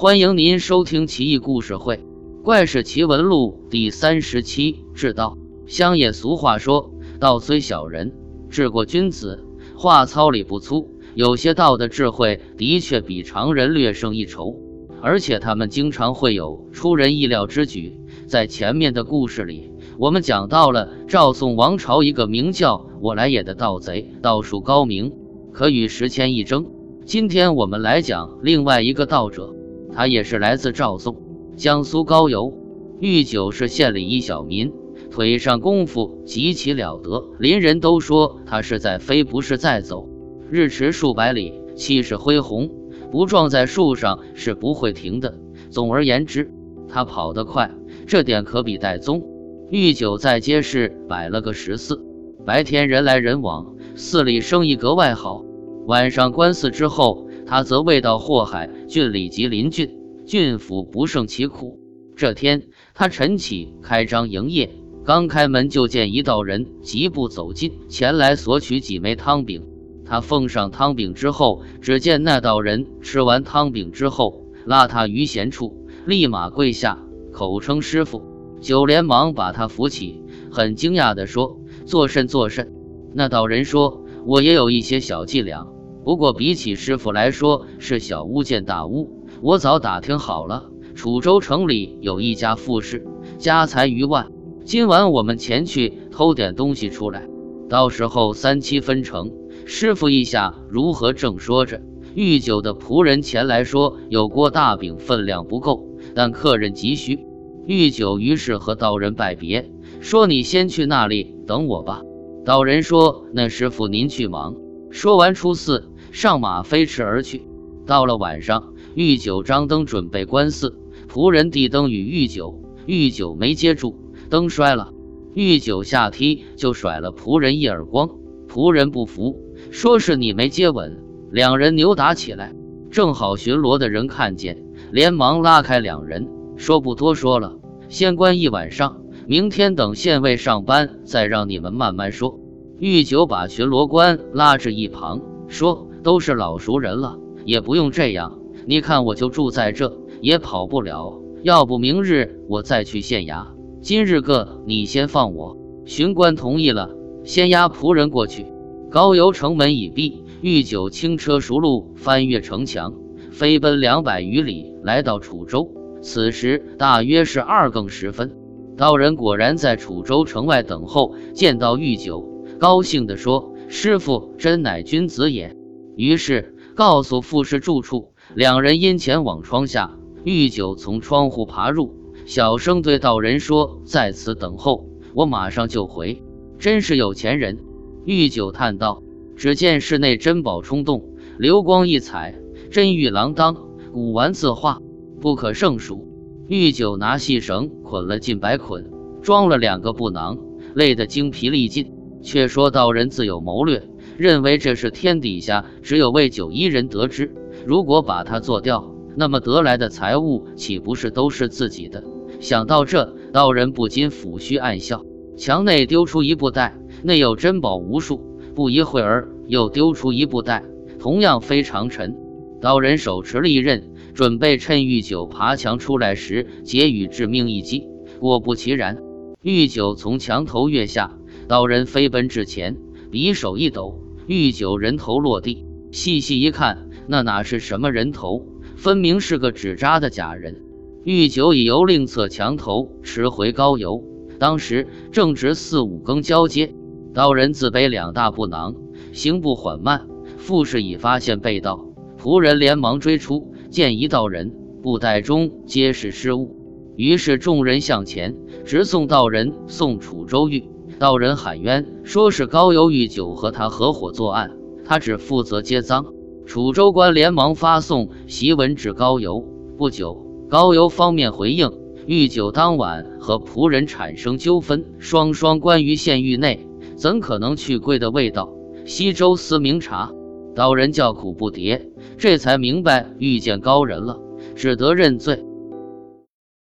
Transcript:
欢迎您收听《奇异故事会·怪事奇闻录》第三十七。治道，乡野俗话说：“道虽小人，治过君子。”话糙理不粗，有些道的智慧的确比常人略胜一筹，而且他们经常会有出人意料之举。在前面的故事里，我们讲到了赵宋王朝一个名叫我来也的盗贼，道术高明，可与时迁一争。今天我们来讲另外一个道者。他也是来自赵宋，江苏高邮。玉九是县里一小民，腿上功夫极其了得，邻人都说他是在飞，不是在走。日驰数百里，气势恢宏，不撞在树上是不会停的。总而言之，他跑得快，这点可比戴宗。玉九在街市摆了个十四，白天人来人往，寺里生意格外好。晚上关寺之后。他则未到祸害郡里及邻郡，郡府不胜其苦。这天，他晨起开张营业，刚开门就见一道人疾步走近，前来索取几枚汤饼。他奉上汤饼之后，只见那道人吃完汤饼之后，拉他于闲处，立马跪下，口称师傅。九连忙把他扶起，很惊讶地说：“作甚作甚？”那道人说：“我也有一些小伎俩。”不过比起师傅来说，是小巫见大巫。我早打听好了，楚州城里有一家富士，家财逾万。今晚我们前去偷点东西出来，到时候三七分成。师傅意下如何？正说着，御酒的仆人前来说有锅大饼分量不够，但客人急需。御酒于是和道人拜别，说：“你先去那里等我吧。”道人说：“那师傅您去忙。”说完出寺。上马飞驰而去。到了晚上，御酒张灯准备关寺，仆人递灯与御酒，御酒没接住，灯摔了，御酒下梯就甩了仆人一耳光。仆人不服，说是你没接稳。两人扭打起来，正好巡逻的人看见，连忙拉开两人，说不多说了，先关一晚上，明天等县尉上班再让你们慢慢说。御酒把巡逻官拉至一旁，说。都是老熟人了，也不用这样。你看，我就住在这，也跑不了。要不明日我再去县衙。今日个，你先放我。巡官同意了，先押仆人过去。高邮城门已闭，御酒轻车熟路，翻越城墙，飞奔两百余里，来到楚州。此时大约是二更时分，道人果然在楚州城外等候，见到御酒，高兴地说：“师傅真乃君子也。”于是告诉富士住处，两人因前往窗下，御酒从窗户爬入，小声对道人说：“在此等候，我马上就回。”真是有钱人。御酒叹道：“只见室内珍宝冲动，流光溢彩，珍玉锒铛，古玩字画，不可胜数。”御酒拿细绳捆了近百捆，装了两个布囊，累得精疲力尽。却说道人自有谋略。认为这是天底下只有魏九一人得知。如果把他做掉，那么得来的财物岂不是都是自己的？想到这，道人不禁抚须暗笑。墙内丢出一布袋，内有珍宝无数。不一会儿，又丢出一布袋，同样非常沉。道人手持利刃，准备趁玉九爬墙出来时，结予致命一击。果不其然，玉九从墙头跃下，道人飞奔至前，匕首一抖。玉九人头落地，细细一看，那哪是什么人头，分明是个纸扎的假人。玉九已由另侧墙头驰回高邮，当时正值四五更交接，道人自背两大布囊，行步缓慢。富士已发现被盗，仆人连忙追出，见一道人，布袋中皆是失物，于是众人向前，直送道人送楚州狱。道人喊冤，说是高邮御酒和他合伙作案，他只负责接赃。楚州官连忙发送檄文至高邮。不久，高邮方面回应，御酒当晚和仆人产生纠纷，双双关于县狱内，怎可能去贵的味道？西周司明察，道人叫苦不迭，这才明白遇见高人了，只得认罪。